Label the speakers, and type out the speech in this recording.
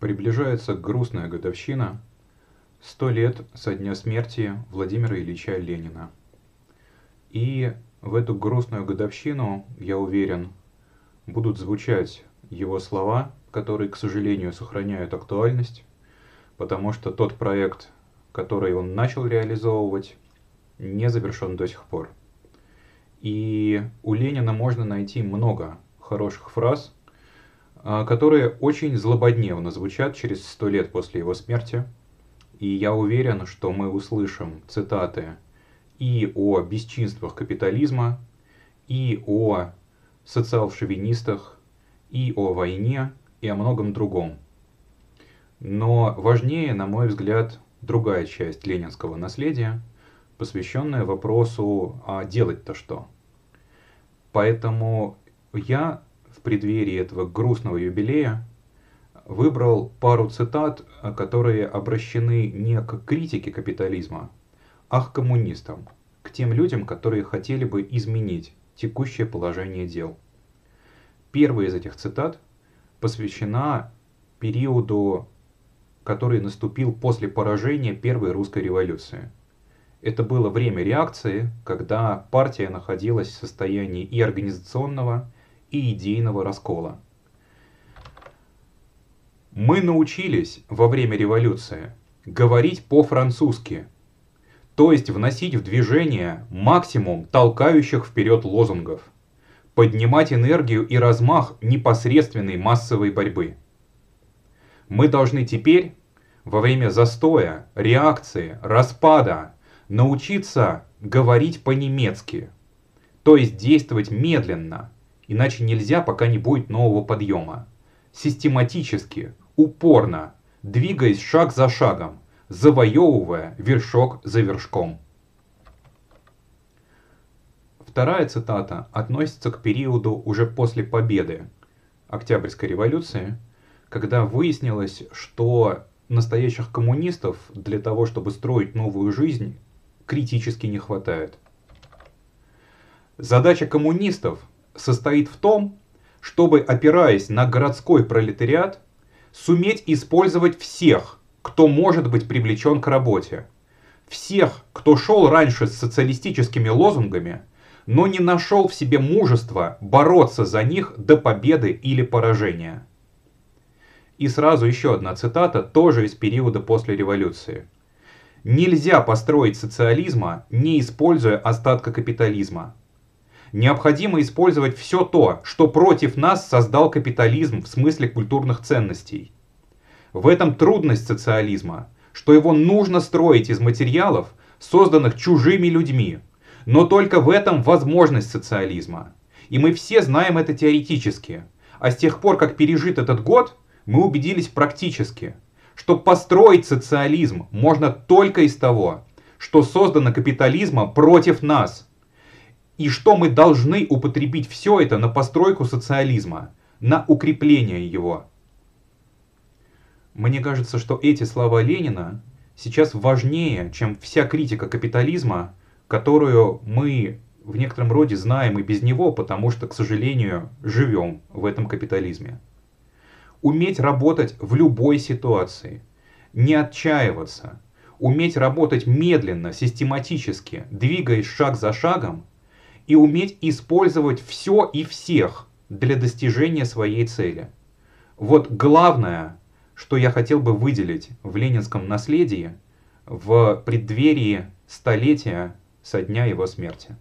Speaker 1: Приближается грустная годовщина, сто лет со дня смерти Владимира Ильича Ленина. И в эту грустную годовщину, я уверен, будут звучать его слова, которые, к сожалению, сохраняют актуальность, потому что тот проект, который он начал реализовывать, не завершен до сих пор. И у Ленина можно найти много хороших фраз, которые очень злободневно звучат через сто лет после его смерти. И я уверен, что мы услышим цитаты и о бесчинствах капитализма, и о социал-шовинистах, и о войне, и о многом другом. Но важнее, на мой взгляд, другая часть ленинского наследия, посвященная вопросу, а делать-то что? Поэтому я в преддверии этого грустного юбилея выбрал пару цитат, которые обращены не к критике капитализма, а к коммунистам, к тем людям, которые хотели бы изменить текущее положение дел. Первая из этих цитат посвящена периоду, который наступил после поражения Первой русской революции. Это было время реакции, когда партия находилась в состоянии и организационного, и идейного раскола. Мы научились во время революции говорить по-французски, то есть вносить в движение максимум толкающих вперед лозунгов, поднимать энергию и размах непосредственной массовой борьбы. Мы должны теперь, во время застоя, реакции, распада, научиться говорить по-немецки, то есть действовать медленно – Иначе нельзя, пока не будет нового подъема. Систематически, упорно, двигаясь шаг за шагом, завоевывая вершок за вершком. Вторая цитата относится к периоду уже после победы Октябрьской революции, когда выяснилось, что настоящих коммунистов для того, чтобы строить новую жизнь, критически не хватает. Задача коммунистов состоит в том, чтобы, опираясь на городской пролетариат, суметь использовать всех, кто может быть привлечен к работе. Всех, кто шел раньше с социалистическими лозунгами, но не нашел в себе мужества бороться за них до победы или поражения. И сразу еще одна цитата, тоже из периода после революции. Нельзя построить социализма, не используя остатка капитализма необходимо использовать все то, что против нас создал капитализм в смысле культурных ценностей. В этом трудность социализма, что его нужно строить из материалов, созданных чужими людьми. Но только в этом возможность социализма. И мы все знаем это теоретически. А с тех пор, как пережит этот год, мы убедились практически, что построить социализм можно только из того, что создано капитализмом против нас – и что мы должны употребить все это на постройку социализма, на укрепление его. Мне кажется, что эти слова Ленина сейчас важнее, чем вся критика капитализма, которую мы в некотором роде знаем и без него, потому что, к сожалению, живем в этом капитализме. Уметь работать в любой ситуации, не отчаиваться, уметь работать медленно, систематически, двигаясь шаг за шагом – и уметь использовать все и всех для достижения своей цели. Вот главное, что я хотел бы выделить в ленинском наследии в преддверии столетия со дня его смерти.